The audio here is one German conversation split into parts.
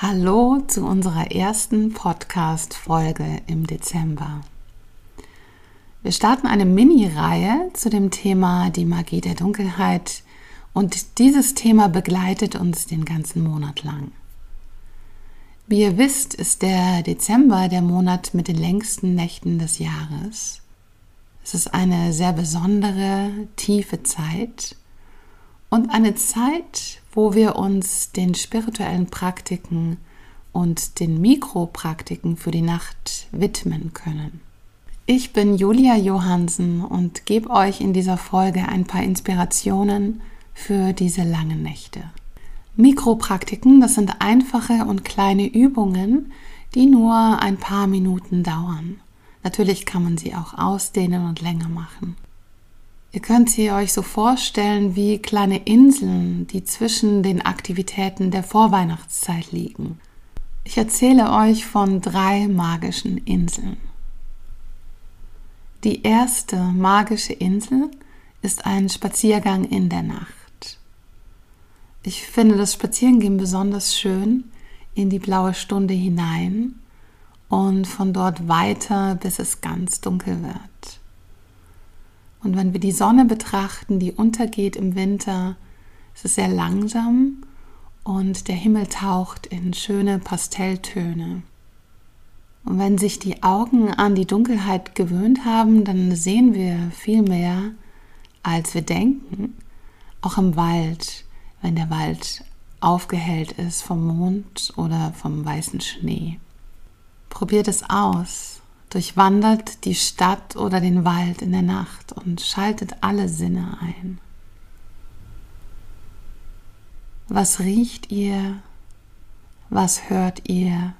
Hallo zu unserer ersten Podcast-Folge im Dezember. Wir starten eine Mini-Reihe zu dem Thema die Magie der Dunkelheit und dieses Thema begleitet uns den ganzen Monat lang. Wie ihr wisst, ist der Dezember der Monat mit den längsten Nächten des Jahres. Es ist eine sehr besondere, tiefe Zeit und eine Zeit, wo wir uns den spirituellen Praktiken und den Mikropraktiken für die Nacht widmen können. Ich bin Julia Johansen und gebe euch in dieser Folge ein paar Inspirationen für diese langen Nächte. Mikropraktiken, das sind einfache und kleine Übungen, die nur ein paar Minuten dauern. Natürlich kann man sie auch ausdehnen und länger machen. Ihr könnt sie euch so vorstellen wie kleine Inseln, die zwischen den Aktivitäten der Vorweihnachtszeit liegen. Ich erzähle euch von drei magischen Inseln. Die erste magische Insel ist ein Spaziergang in der Nacht. Ich finde das Spazierengehen besonders schön in die blaue Stunde hinein und von dort weiter, bis es ganz dunkel wird. Und wenn wir die Sonne betrachten, die untergeht im Winter, ist es sehr langsam und der Himmel taucht in schöne Pastelltöne. Und wenn sich die Augen an die Dunkelheit gewöhnt haben, dann sehen wir viel mehr, als wir denken, auch im Wald wenn der Wald aufgehellt ist vom Mond oder vom weißen Schnee. Probiert es aus, durchwandert die Stadt oder den Wald in der Nacht und schaltet alle Sinne ein. Was riecht ihr? Was hört ihr?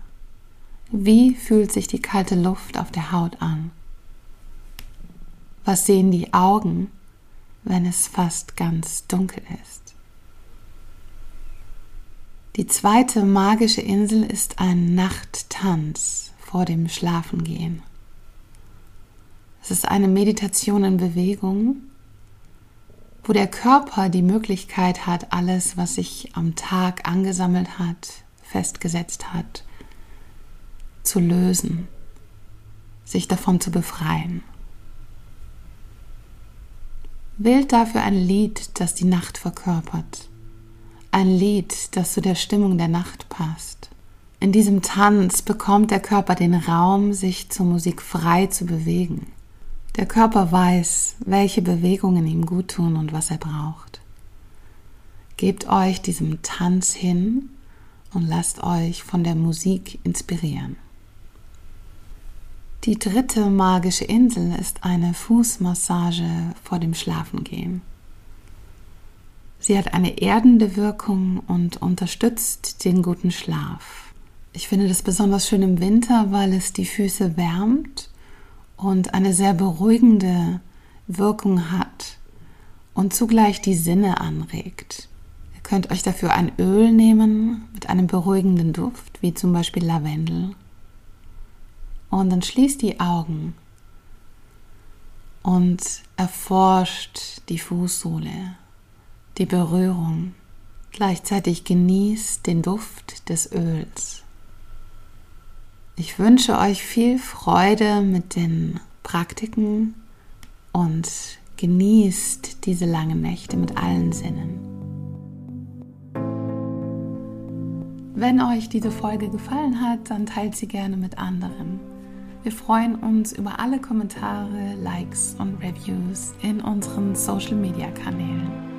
Wie fühlt sich die kalte Luft auf der Haut an? Was sehen die Augen, wenn es fast ganz dunkel ist? Die zweite magische Insel ist ein Nachttanz vor dem Schlafengehen. Es ist eine Meditation in Bewegung, wo der Körper die Möglichkeit hat, alles, was sich am Tag angesammelt hat, festgesetzt hat, zu lösen, sich davon zu befreien. Wählt dafür ein Lied, das die Nacht verkörpert ein Lied, das zu der Stimmung der Nacht passt. In diesem Tanz bekommt der Körper den Raum, sich zur Musik frei zu bewegen. Der Körper weiß, welche Bewegungen ihm gut tun und was er braucht. Gebt euch diesem Tanz hin und lasst euch von der Musik inspirieren. Die dritte magische Insel ist eine Fußmassage vor dem Schlafengehen. Sie hat eine erdende Wirkung und unterstützt den guten Schlaf. Ich finde das besonders schön im Winter, weil es die Füße wärmt und eine sehr beruhigende Wirkung hat und zugleich die Sinne anregt. Ihr könnt euch dafür ein Öl nehmen mit einem beruhigenden Duft, wie zum Beispiel Lavendel. Und dann schließt die Augen und erforscht die Fußsohle die Berührung. Gleichzeitig genießt den Duft des Öls. Ich wünsche euch viel Freude mit den Praktiken und genießt diese langen Nächte mit allen Sinnen. Wenn euch diese Folge gefallen hat, dann teilt sie gerne mit anderen. Wir freuen uns über alle Kommentare, Likes und Reviews in unseren Social-Media-Kanälen.